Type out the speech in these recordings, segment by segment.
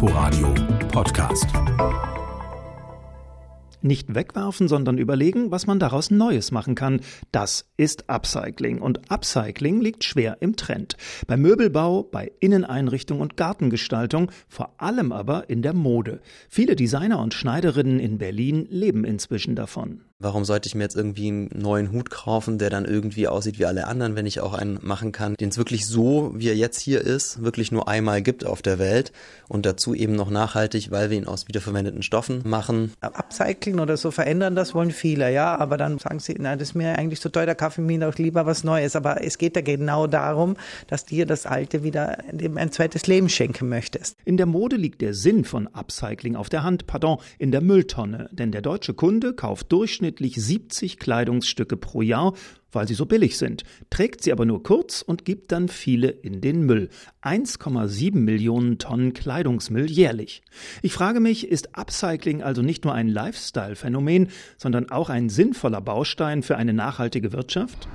Inforadio Podcast. Nicht wegwerfen, sondern überlegen, was man daraus Neues machen kann. Das ist Upcycling. Und Upcycling liegt schwer im Trend. Beim Möbelbau, bei Inneneinrichtung und Gartengestaltung, vor allem aber in der Mode. Viele Designer und Schneiderinnen in Berlin leben inzwischen davon. Warum sollte ich mir jetzt irgendwie einen neuen Hut kaufen, der dann irgendwie aussieht wie alle anderen, wenn ich auch einen machen kann, den es wirklich so, wie er jetzt hier ist, wirklich nur einmal gibt auf der Welt und dazu eben noch nachhaltig, weil wir ihn aus wiederverwendeten Stoffen machen. Upcycling oder so verändern, das wollen viele, ja, aber dann sagen sie, na, das ist mir eigentlich zu teuer, da kaufe ich mir auch lieber was Neues. Aber es geht ja genau darum, dass dir das Alte wieder ein zweites Leben schenken möchtest. In der Mode liegt der Sinn von Upcycling auf der Hand, pardon, in der Mülltonne, denn der deutsche Kunde kauft durchschnittlich durchschnittlich 70 Kleidungsstücke pro Jahr, weil sie so billig sind, trägt sie aber nur kurz und gibt dann viele in den Müll. 1,7 Millionen Tonnen Kleidungsmüll jährlich. Ich frage mich, ist Upcycling also nicht nur ein Lifestyle-Phänomen, sondern auch ein sinnvoller Baustein für eine nachhaltige Wirtschaft?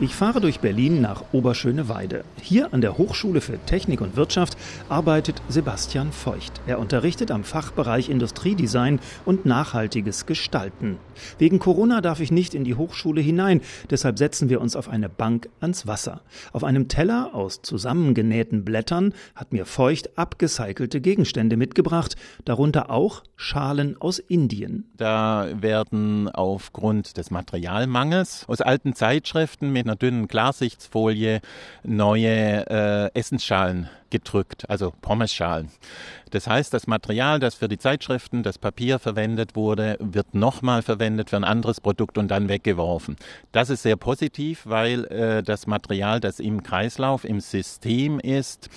Ich fahre durch Berlin nach Oberschöneweide. Hier an der Hochschule für Technik und Wirtschaft arbeitet Sebastian Feucht. Er unterrichtet am Fachbereich Industriedesign und nachhaltiges Gestalten. Wegen Corona darf ich nicht in die Hochschule hinein, deshalb setzen wir uns auf eine Bank ans Wasser. Auf einem Teller aus zusammengenähten Blättern hat mir Feucht abgecycelte Gegenstände mitgebracht, darunter auch Schalen aus Indien. Da werden aufgrund des Materialmangels aus alten Zeitschriften mit einer dünnen Klarsichtsfolie neue äh, Essensschalen gedrückt, also Pommesschalen. Das heißt, das Material, das für die Zeitschriften, das Papier verwendet wurde, wird nochmal verwendet für ein anderes Produkt und dann weggeworfen. Das ist sehr positiv, weil äh, das Material, das im Kreislauf, im System ist,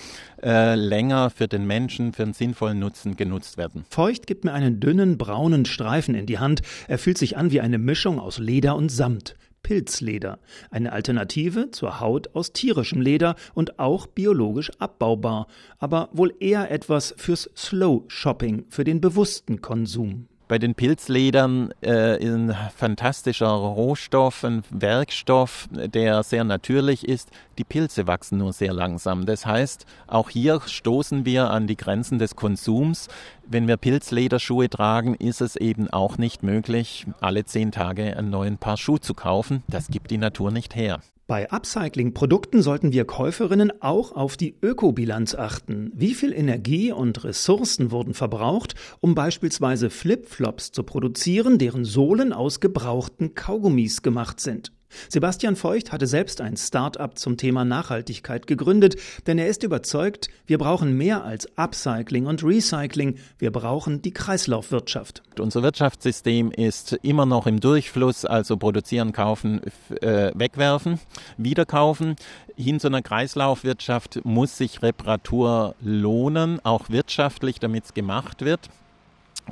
äh, länger für den Menschen, für einen sinnvollen Nutzen genutzt werden. Feucht gibt mir einen dünnen braunen Streifen in die Hand. Er fühlt sich an wie eine Mischung aus Leder und Samt. Pilzleder, eine Alternative zur Haut aus tierischem Leder und auch biologisch abbaubar, aber wohl eher etwas fürs Slow Shopping, für den bewussten Konsum. Bei den Pilzledern äh, ist ein fantastischer Rohstoff, ein Werkstoff, der sehr natürlich ist. Die Pilze wachsen nur sehr langsam. Das heißt, auch hier stoßen wir an die Grenzen des Konsums. Wenn wir Pilzlederschuhe tragen, ist es eben auch nicht möglich, alle zehn Tage einen neuen Paar Schuh zu kaufen. Das gibt die Natur nicht her. Bei Upcycling-Produkten sollten wir Käuferinnen auch auf die Ökobilanz achten. Wie viel Energie und Ressourcen wurden verbraucht, um beispielsweise Flipflops zu produzieren, deren Sohlen aus gebrauchten Kaugummis gemacht sind? Sebastian Feucht hatte selbst ein Start-up zum Thema Nachhaltigkeit gegründet, denn er ist überzeugt, wir brauchen mehr als Upcycling und Recycling, wir brauchen die Kreislaufwirtschaft. Unser Wirtschaftssystem ist immer noch im Durchfluss, also produzieren, kaufen, äh, wegwerfen, wieder kaufen. Hin zu einer Kreislaufwirtschaft muss sich Reparatur lohnen, auch wirtschaftlich, damit es gemacht wird.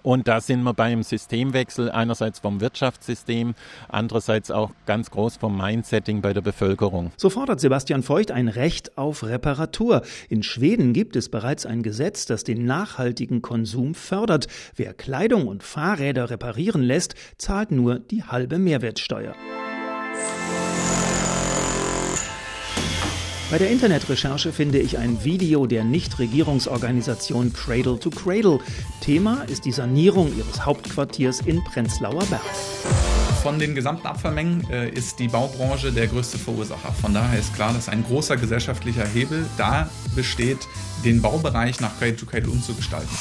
Und da sind wir beim Systemwechsel einerseits vom Wirtschaftssystem, andererseits auch ganz groß vom Mindsetting bei der Bevölkerung. So fordert Sebastian Feucht ein Recht auf Reparatur. In Schweden gibt es bereits ein Gesetz, das den nachhaltigen Konsum fördert. Wer Kleidung und Fahrräder reparieren lässt, zahlt nur die halbe Mehrwertsteuer. Bei der Internetrecherche finde ich ein Video der Nichtregierungsorganisation Cradle to Cradle. Thema ist die Sanierung ihres Hauptquartiers in Prenzlauer Berg. Von den gesamten Abfallmengen äh, ist die Baubranche der größte Verursacher. Von daher ist klar, dass ein großer gesellschaftlicher Hebel da besteht, den Baubereich nach Cradle to Cradle umzugestalten.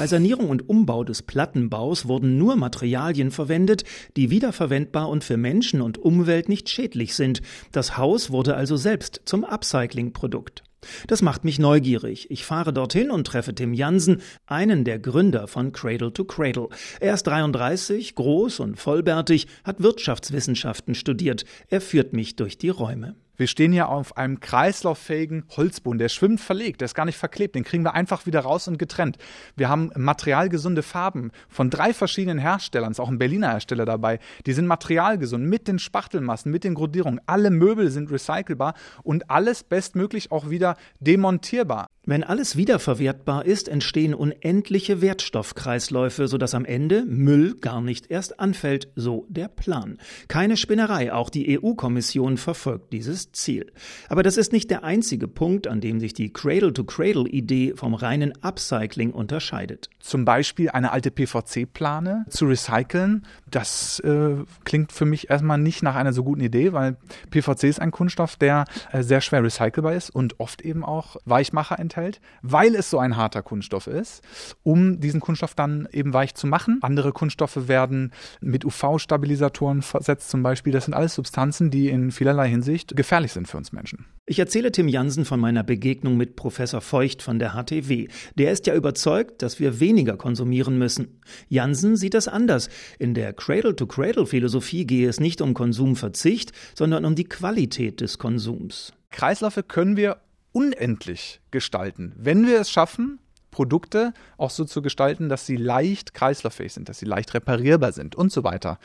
Bei Sanierung und Umbau des Plattenbaus wurden nur Materialien verwendet, die wiederverwendbar und für Menschen und Umwelt nicht schädlich sind. Das Haus wurde also selbst zum Upcycling-Produkt. Das macht mich neugierig. Ich fahre dorthin und treffe Tim Jansen, einen der Gründer von Cradle to Cradle. Er ist 33, groß und vollbärtig, hat Wirtschaftswissenschaften studiert. Er führt mich durch die Räume. Wir stehen hier auf einem kreislauffähigen Holzboden. Der schwimmt verlegt, der ist gar nicht verklebt. Den kriegen wir einfach wieder raus und getrennt. Wir haben materialgesunde Farben von drei verschiedenen Herstellern. Ist auch ein Berliner Hersteller dabei. Die sind materialgesund mit den Spachtelmassen, mit den Grundierungen. Alle Möbel sind recycelbar und alles bestmöglich auch wieder demontierbar. Wenn alles wiederverwertbar ist, entstehen unendliche Wertstoffkreisläufe, sodass am Ende Müll gar nicht erst anfällt, so der Plan. Keine Spinnerei, auch die EU-Kommission verfolgt dieses Ziel. Aber das ist nicht der einzige Punkt, an dem sich die Cradle-to-Cradle-Idee vom reinen Upcycling unterscheidet. Zum Beispiel eine alte PVC-Plane zu recyceln, das äh, klingt für mich erstmal nicht nach einer so guten Idee, weil PVC ist ein Kunststoff, der äh, sehr schwer recycelbar ist und oft eben auch Weichmacher enthält enthält, weil es so ein harter Kunststoff ist, um diesen Kunststoff dann eben weich zu machen. Andere Kunststoffe werden mit UV-Stabilisatoren versetzt zum Beispiel. Das sind alles Substanzen, die in vielerlei Hinsicht gefährlich sind für uns Menschen. Ich erzähle Tim Jansen von meiner Begegnung mit Professor Feucht von der HTW. Der ist ja überzeugt, dass wir weniger konsumieren müssen. Jansen sieht das anders. In der Cradle-to-Cradle-Philosophie gehe es nicht um Konsumverzicht, sondern um die Qualität des Konsums. Kreisläufe können wir unendlich gestalten. Wenn wir es schaffen, Produkte auch so zu gestalten, dass sie leicht kreislauffähig sind, dass sie leicht reparierbar sind und so weiter.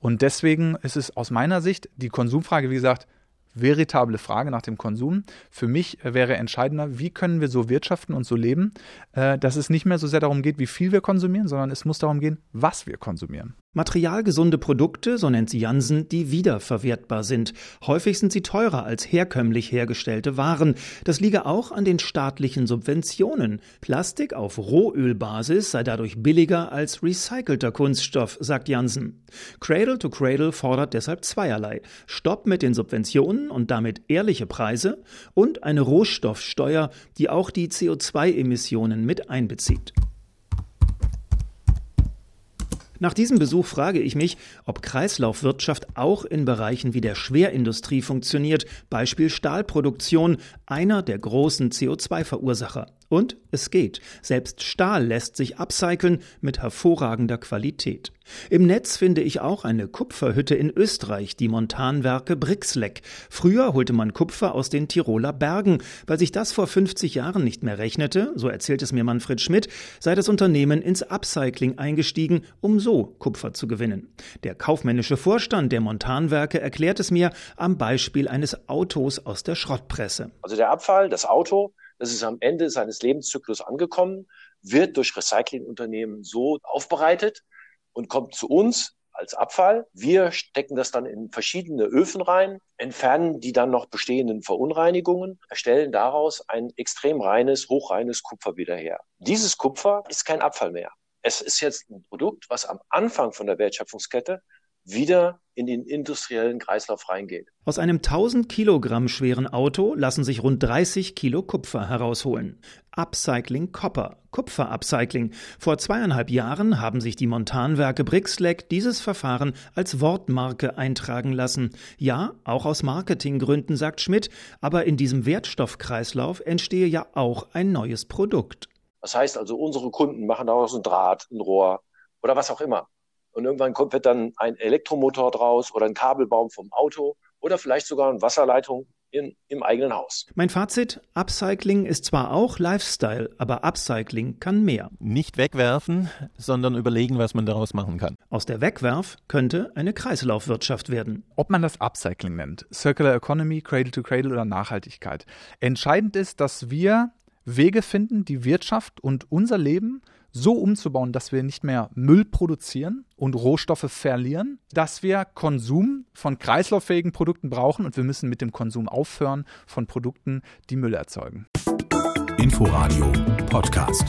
Und deswegen ist es aus meiner Sicht die Konsumfrage, wie gesagt, veritable Frage nach dem Konsum. Für mich wäre entscheidender, wie können wir so wirtschaften und so leben, äh, dass es nicht mehr so sehr darum geht, wie viel wir konsumieren, sondern es muss darum gehen, was wir konsumieren. Materialgesunde Produkte, so nennt sie Jansen, die wiederverwertbar sind. Häufig sind sie teurer als herkömmlich hergestellte Waren. Das liege auch an den staatlichen Subventionen. Plastik auf Rohölbasis sei dadurch billiger als recycelter Kunststoff, sagt Jansen. Cradle to Cradle fordert deshalb zweierlei. Stopp mit den Subventionen und damit ehrliche Preise und eine Rohstoffsteuer, die auch die CO2-Emissionen mit einbezieht. Nach diesem Besuch frage ich mich, ob Kreislaufwirtschaft auch in Bereichen wie der Schwerindustrie funktioniert, Beispiel Stahlproduktion, einer der großen CO2-Verursacher. Und es geht. Selbst Stahl lässt sich upcyclen mit hervorragender Qualität. Im Netz finde ich auch eine Kupferhütte in Österreich, die Montanwerke Brixleck. Früher holte man Kupfer aus den Tiroler Bergen. Weil sich das vor 50 Jahren nicht mehr rechnete, so erzählt es mir Manfred Schmidt, sei das Unternehmen ins Upcycling eingestiegen, um so Kupfer zu gewinnen. Der kaufmännische Vorstand der Montanwerke erklärt es mir am Beispiel eines Autos aus der Schrottpresse. Also der Abfall, das Auto, das ist am Ende seines Lebenszyklus angekommen, wird durch Recyclingunternehmen so aufbereitet und kommt zu uns als Abfall. Wir stecken das dann in verschiedene Öfen rein, entfernen die dann noch bestehenden Verunreinigungen, erstellen daraus ein extrem reines, hochreines Kupfer wieder her. Dieses Kupfer ist kein Abfall mehr. Es ist jetzt ein Produkt, was am Anfang von der Wertschöpfungskette wieder in den industriellen Kreislauf reingeht. Aus einem 1000 Kilogramm schweren Auto lassen sich rund 30 Kilo Kupfer herausholen. Upcycling Copper, Kupfer-Upcycling. Vor zweieinhalb Jahren haben sich die Montanwerke Brixleck dieses Verfahren als Wortmarke eintragen lassen. Ja, auch aus Marketinggründen, sagt Schmidt, aber in diesem Wertstoffkreislauf entstehe ja auch ein neues Produkt. Das heißt also, unsere Kunden machen daraus ein Draht, ein Rohr oder was auch immer. Und irgendwann kommt, wird dann ein Elektromotor draus oder ein Kabelbaum vom Auto oder vielleicht sogar eine Wasserleitung in, im eigenen Haus. Mein Fazit, Upcycling ist zwar auch Lifestyle, aber Upcycling kann mehr. Nicht wegwerfen, sondern überlegen, was man daraus machen kann. Aus der Wegwerf könnte eine Kreislaufwirtschaft werden. Ob man das Upcycling nennt, Circular Economy, Cradle to Cradle oder Nachhaltigkeit. Entscheidend ist, dass wir Wege finden, die Wirtschaft und unser Leben so umzubauen, dass wir nicht mehr Müll produzieren und Rohstoffe verlieren, dass wir Konsum von kreislauffähigen Produkten brauchen und wir müssen mit dem Konsum aufhören von Produkten, die Müll erzeugen. Inforadio Podcast.